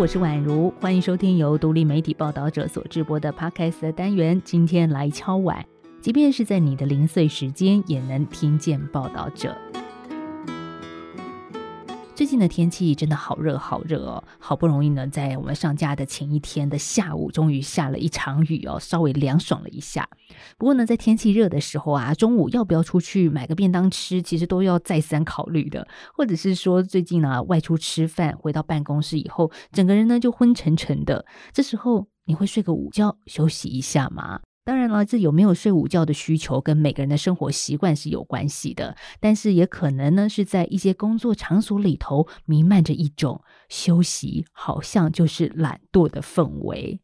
我是宛如，欢迎收听由独立媒体报道者所直播的 Podcast 的单元。今天来敲碗，即便是在你的零碎时间，也能听见报道者。最近的天气真的好热好热哦，好不容易呢，在我们上架的前一天的下午，终于下了一场雨哦，稍微凉爽了一下。不过呢，在天气热的时候啊，中午要不要出去买个便当吃，其实都要再三考虑的。或者是说，最近呢，外出吃饭，回到办公室以后，整个人呢就昏沉沉的，这时候你会睡个午觉，休息一下吗？当然了，这有没有睡午觉的需求，跟每个人的生活习惯是有关系的。但是也可能呢，是在一些工作场所里头弥漫着一种休息，好像就是懒惰的氛围。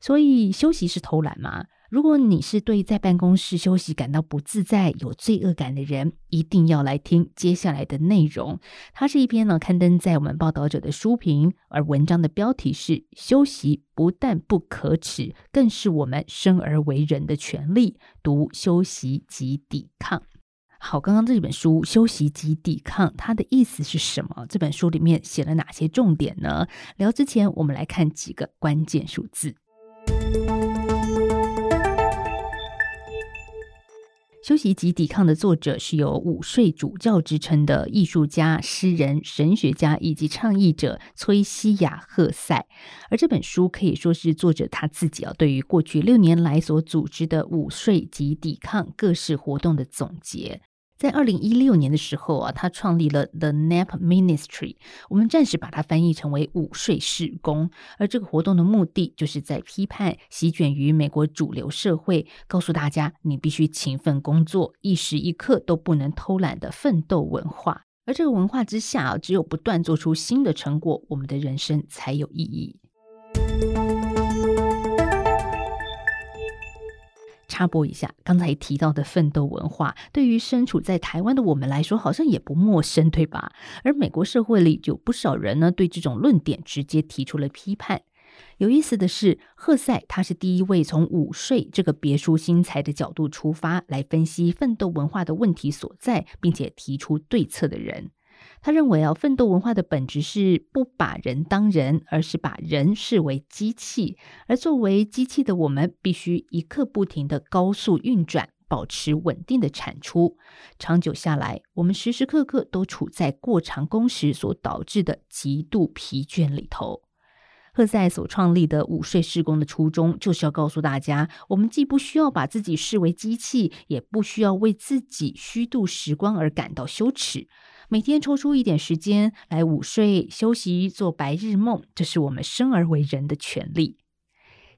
所以，休息是偷懒吗？如果你是对在办公室休息感到不自在、有罪恶感的人，一定要来听接下来的内容。它是一篇呢刊登在我们报道者的书评，而文章的标题是“休息不但不可耻，更是我们生而为人的权利”。读休息及抵抗。好，刚刚这本书《休息及抵抗》，它的意思是什么？这本书里面写了哪些重点呢？聊之前，我们来看几个关键数字。休息及抵抗的作者是有午睡主教之称的艺术家、诗人、神学家以及倡议者崔西亚·赫塞，而这本书可以说是作者他自己啊对于过去六年来所组织的午睡及抵抗各式活动的总结。在二零一六年的时候啊，他创立了 The Nap Ministry，我们暂时把它翻译成为午睡事工。而这个活动的目的，就是在批判席卷于美国主流社会，告诉大家你必须勤奋工作，一时一刻都不能偷懒的奋斗文化。而这个文化之下啊，只有不断做出新的成果，我们的人生才有意义。插播一下，刚才提到的奋斗文化，对于身处在台湾的我们来说，好像也不陌生，对吧？而美国社会里有不少人呢，对这种论点直接提出了批判。有意思的是，赫塞他是第一位从午睡这个别出心裁的角度出发，来分析奋斗文化的问题所在，并且提出对策的人。他认为啊，奋斗文化的本质是不把人当人，而是把人视为机器。而作为机器的我们，必须一刻不停地高速运转，保持稳定的产出。长久下来，我们时时刻刻都处在过长工时所导致的极度疲倦里头。赫塞所创立的午睡施工的初衷，就是要告诉大家，我们既不需要把自己视为机器，也不需要为自己虚度时光而感到羞耻。每天抽出一点时间来午睡、休息、做白日梦，这是我们生而为人的权利。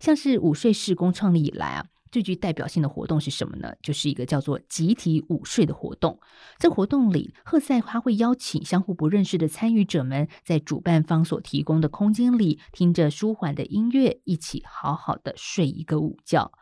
像是午睡事工创立以来啊，最具代表性的活动是什么呢？就是一个叫做集体午睡的活动。这活动里，赫塞他会邀请相互不认识的参与者们，在主办方所提供的空间里，听着舒缓的音乐，一起好好的睡一个午觉。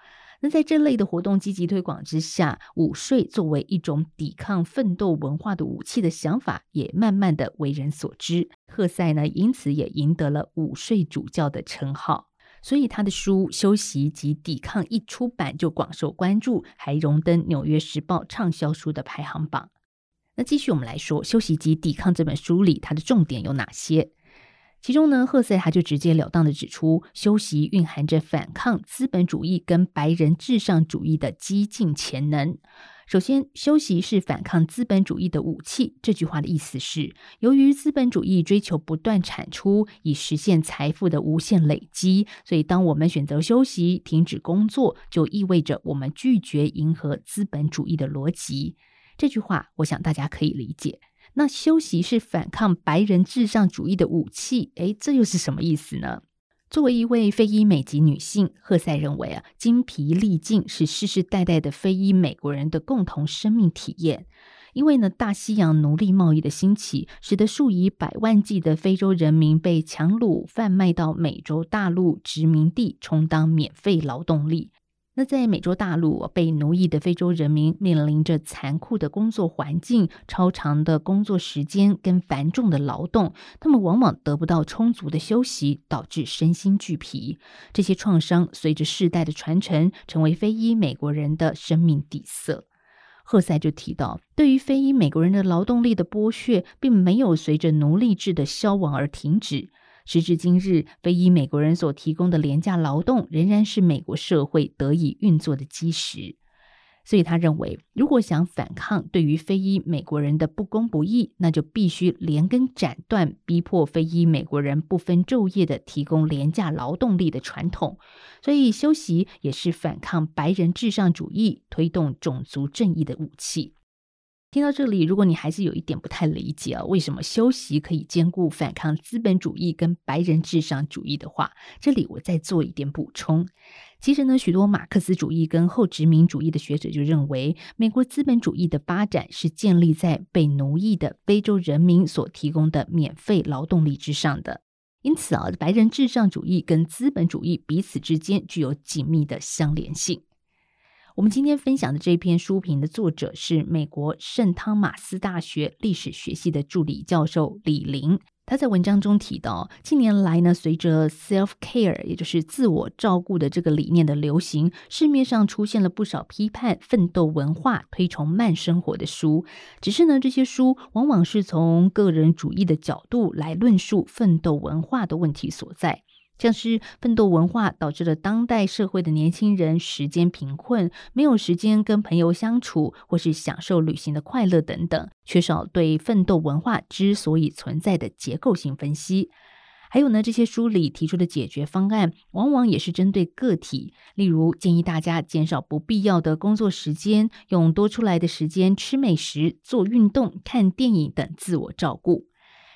那在这类的活动积极推广之下，午睡作为一种抵抗奋斗文化的武器的想法，也慢慢的为人所知。赫塞呢，因此也赢得了午睡主教的称号。所以他的书《休息及抵抗》一出版就广受关注，还荣登《纽约时报》畅销书的排行榜。那继续我们来说，《休息及抵抗》这本书里，它的重点有哪些？其中呢，赫塞他就直截了当的指出，休息蕴含着反抗资本主义跟白人至上主义的激进潜能。首先，休息是反抗资本主义的武器。这句话的意思是，由于资本主义追求不断产出，以实现财富的无限累积，所以当我们选择休息、停止工作，就意味着我们拒绝迎合资本主义的逻辑。这句话，我想大家可以理解。那休息是反抗白人至上主义的武器，诶，这又是什么意思呢？作为一位非裔美籍女性，赫塞认为啊，精疲力尽是世世代代的非裔美国人的共同生命体验。因为呢，大西洋奴隶贸易的兴起，使得数以百万计的非洲人民被强掳贩卖到美洲大陆殖民地，充当免费劳动力。那在美洲大陆被奴役的非洲人民面临着残酷的工作环境、超长的工作时间跟繁重的劳动，他们往往得不到充足的休息，导致身心俱疲。这些创伤随着世代的传承，成为非裔美国人的生命底色。赫塞就提到，对于非裔美国人的劳动力的剥削，并没有随着奴隶制的消亡而停止。时至今日，非裔美国人所提供的廉价劳动仍然是美国社会得以运作的基石。所以他认为，如果想反抗对于非裔美国人的不公不义，那就必须连根斩断逼迫非裔美国人不分昼夜的提供廉价劳动力的传统。所以休息也是反抗白人至上主义、推动种族正义的武器。听到这里，如果你还是有一点不太理解啊，为什么休息可以兼顾反抗资本主义跟白人至上主义的话，这里我再做一点补充。其实呢，许多马克思主义跟后殖民主义的学者就认为，美国资本主义的发展是建立在被奴役的非洲人民所提供的免费劳动力之上的。因此啊，白人至上主义跟资本主义彼此之间具有紧密的相连性。我们今天分享的这篇书评的作者是美国圣汤马斯大学历史学系的助理教授李林。他在文章中提到，近年来呢，随着 self care，也就是自我照顾的这个理念的流行，市面上出现了不少批判奋斗文化、推崇慢生活的书。只是呢，这些书往往是从个人主义的角度来论述奋斗文化的问题所在。像是奋斗文化导致了当代社会的年轻人时间贫困，没有时间跟朋友相处，或是享受旅行的快乐等等，缺少对奋斗文化之所以存在的结构性分析。还有呢，这些书里提出的解决方案，往往也是针对个体，例如建议大家减少不必要的工作时间，用多出来的时间吃美食、做运动、看电影等自我照顾。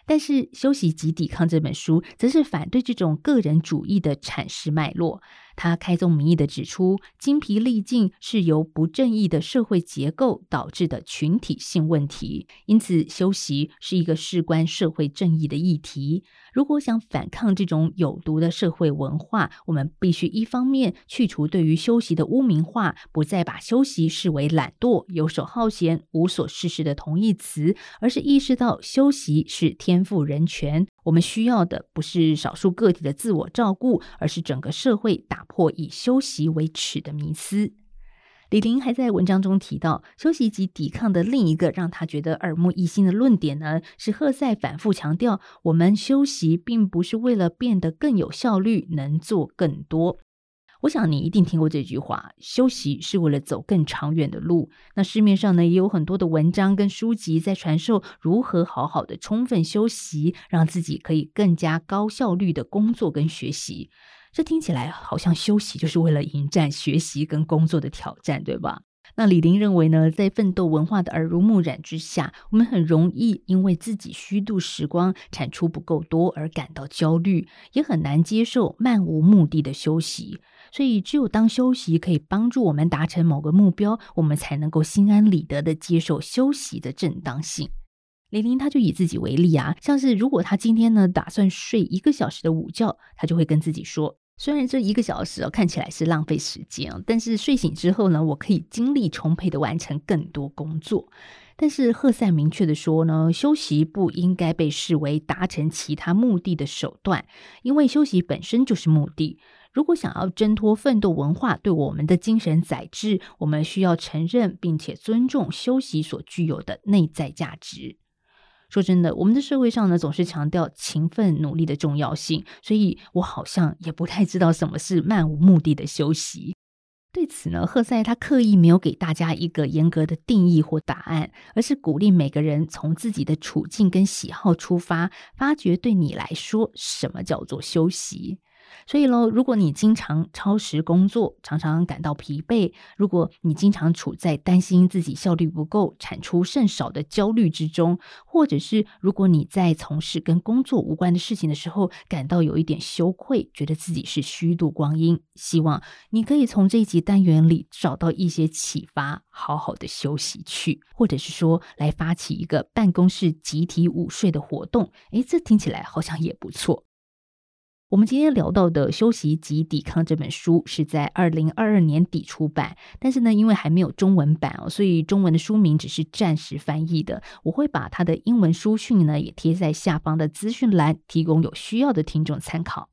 但是《休息及抵抗》这本书则是反对这种个人主义的阐释脉络。他开宗明义地指出，精疲力尽是由不正义的社会结构导致的群体性问题，因此休息是一个事关社会正义的议题。如果想反抗这种有毒的社会文化，我们必须一方面去除对于休息的污名化，不再把休息视为懒惰、游手好闲、无所事事的同义词，而是意识到休息是天赋人权。我们需要的不是少数个体的自我照顾，而是整个社会打破以休息为耻的迷思。李林还在文章中提到，休息及抵抗的另一个让他觉得耳目一新的论点呢，是赫塞反复强调，我们休息并不是为了变得更有效率，能做更多。我想你一定听过这句话：休息是为了走更长远的路。那市面上呢，也有很多的文章跟书籍在传授如何好好的充分休息，让自己可以更加高效率的工作跟学习。这听起来好像休息就是为了迎战学习跟工作的挑战，对吧？那李霖认为呢，在奋斗文化的耳濡目染之下，我们很容易因为自己虚度时光、产出不够多而感到焦虑，也很难接受漫无目的的休息。所以，只有当休息可以帮助我们达成某个目标，我们才能够心安理得地接受休息的正当性。李霖他就以自己为例啊，像是如果他今天呢打算睡一个小时的午觉，他就会跟自己说。虽然这一个小时哦看起来是浪费时间，但是睡醒之后呢，我可以精力充沛的完成更多工作。但是赫塞明确的说呢，休息不应该被视为达成其他目的的手段，因为休息本身就是目的。如果想要挣脱奋斗文化对我们的精神宰制，我们需要承认并且尊重休息所具有的内在价值。说真的，我们的社会上呢，总是强调勤奋努力的重要性，所以我好像也不太知道什么是漫无目的的休息。对此呢，赫塞他刻意没有给大家一个严格的定义或答案，而是鼓励每个人从自己的处境跟喜好出发，发掘对你来说什么叫做休息。所以喽，如果你经常超时工作，常常感到疲惫；如果你经常处在担心自己效率不够、产出甚少的焦虑之中，或者是如果你在从事跟工作无关的事情的时候，感到有一点羞愧，觉得自己是虚度光阴，希望你可以从这一集单元里找到一些启发，好好的休息去，或者是说来发起一个办公室集体午睡的活动。诶，这听起来好像也不错。我们今天聊到的《休息及抵抗》这本书是在二零二二年底出版，但是呢，因为还没有中文版哦，所以中文的书名只是暂时翻译的。我会把它的英文书讯呢也贴在下方的资讯栏，提供有需要的听众参考。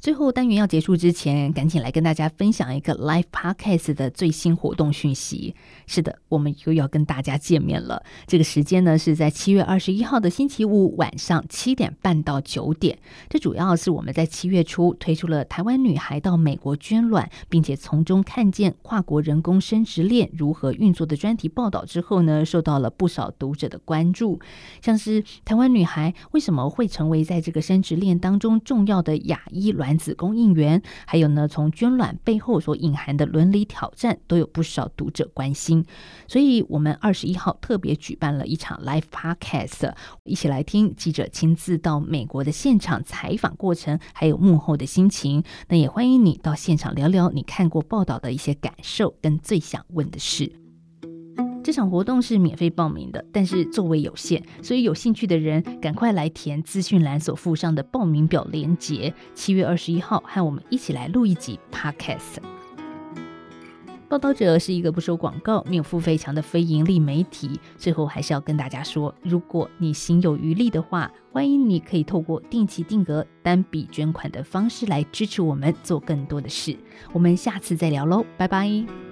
最后单元要结束之前，赶紧来跟大家分享一个 Live Podcast 的最新活动讯息。是的，我们又要跟大家见面了。这个时间呢是在七月二十一号的星期五晚上七点半到九点。这主要是我们在七月初推出了台湾女孩到美国捐卵，并且从中看见跨国人工生殖链如何运作的专题报道之后呢，受到了不少读者的关注。像是台湾女孩为什么会成为在这个生殖链当中重要的亚裔卵？卵子供应源，还有呢，从捐卵背后所隐含的伦理挑战，都有不少读者关心。所以，我们二十一号特别举办了一场 Live Podcast，一起来听记者亲自到美国的现场采访过程，还有幕后的心情。那也欢迎你到现场聊聊你看过报道的一些感受，跟最想问的事。这场活动是免费报名的，但是座位有限，所以有兴趣的人赶快来填资讯栏所附上的报名表连结。七月二十一号，和我们一起来录一集 Podcast。报道者是一个不收广告、没有付费墙的非盈利媒体。最后还是要跟大家说，如果你心有余力的话，欢迎你可以透过定期定额、单笔捐款的方式来支持我们做更多的事。我们下次再聊喽，拜拜。